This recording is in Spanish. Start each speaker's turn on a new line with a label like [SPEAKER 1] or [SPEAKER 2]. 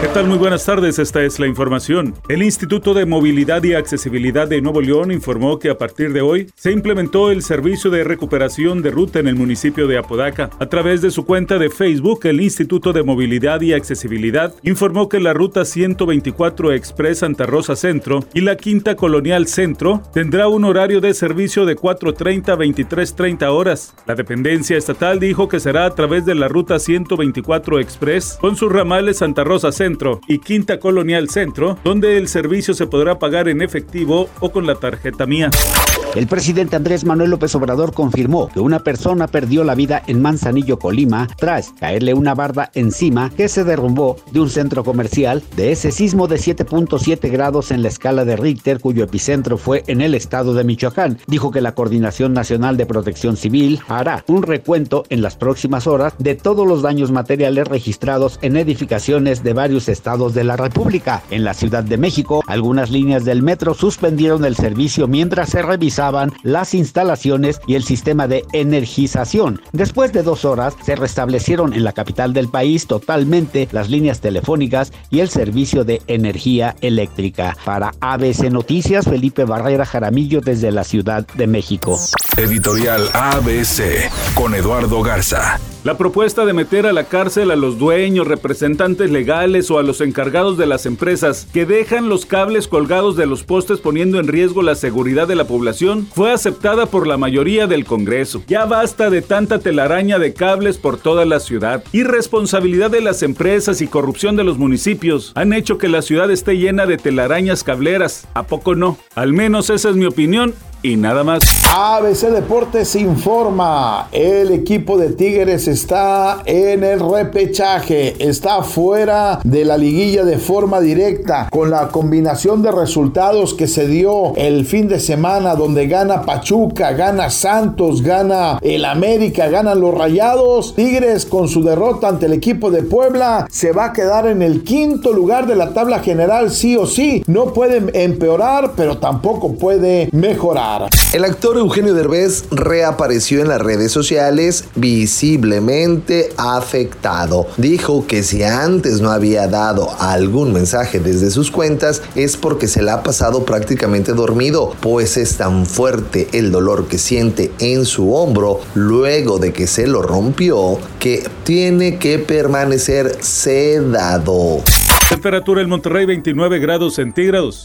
[SPEAKER 1] ¿Qué tal? Muy buenas tardes, esta es la información. El Instituto de Movilidad y Accesibilidad de Nuevo León informó que a partir de hoy se implementó el servicio de recuperación de ruta en el municipio de Apodaca. A través de su cuenta de Facebook, el Instituto de Movilidad y Accesibilidad informó que la ruta 124 Express Santa Rosa Centro y la Quinta Colonial Centro tendrá un horario de servicio de 4.30 a 23.30 horas. La dependencia estatal dijo que será a través de la ruta 124 Express con sus ramales Santa Rosa Centro y Quinta Colonial Centro, donde el servicio se podrá pagar en efectivo o con la tarjeta mía.
[SPEAKER 2] El presidente Andrés Manuel López Obrador confirmó que una persona perdió la vida en Manzanillo, Colima, tras caerle una barda encima que se derrumbó de un centro comercial de ese sismo de 7.7 grados en la escala de Richter, cuyo epicentro fue en el estado de Michoacán. Dijo que la Coordinación Nacional de Protección Civil hará un recuento en las próximas horas de todos los daños materiales registrados en edificaciones de varios estados de la República. En la Ciudad de México, algunas líneas del metro suspendieron el servicio mientras se revisaba las instalaciones y el sistema de energización. Después de dos horas, se restablecieron en la capital del país totalmente las líneas telefónicas y el servicio de energía eléctrica. Para ABC Noticias, Felipe Barrera Jaramillo desde la Ciudad de México.
[SPEAKER 3] Editorial ABC con Eduardo Garza.
[SPEAKER 1] La propuesta de meter a la cárcel a los dueños, representantes legales o a los encargados de las empresas que dejan los cables colgados de los postes poniendo en riesgo la seguridad de la población fue aceptada por la mayoría del Congreso. Ya basta de tanta telaraña de cables por toda la ciudad. Irresponsabilidad de las empresas y corrupción de los municipios han hecho que la ciudad esté llena de telarañas cableras. ¿A poco no? Al menos esa es mi opinión y nada más.
[SPEAKER 4] ABC Deportes informa, el equipo de Tigres está en el repechaje, está fuera de la liguilla de forma directa con la combinación de resultados que se dio el fin de semana donde gana Pachuca, gana Santos, gana el América, ganan los Rayados. Tigres con su derrota ante el equipo de Puebla se va a quedar en el quinto lugar de la tabla general sí o sí. No puede empeorar, pero tampoco puede mejorar.
[SPEAKER 5] El actor Eugenio Derbez reapareció en las redes sociales visiblemente afectado. Dijo que si antes no había dado algún mensaje desde sus cuentas es porque se le ha pasado prácticamente dormido, pues es tan fuerte el dolor que siente en su hombro luego de que se lo rompió que tiene que permanecer sedado.
[SPEAKER 1] Temperatura en Monterrey 29 grados centígrados.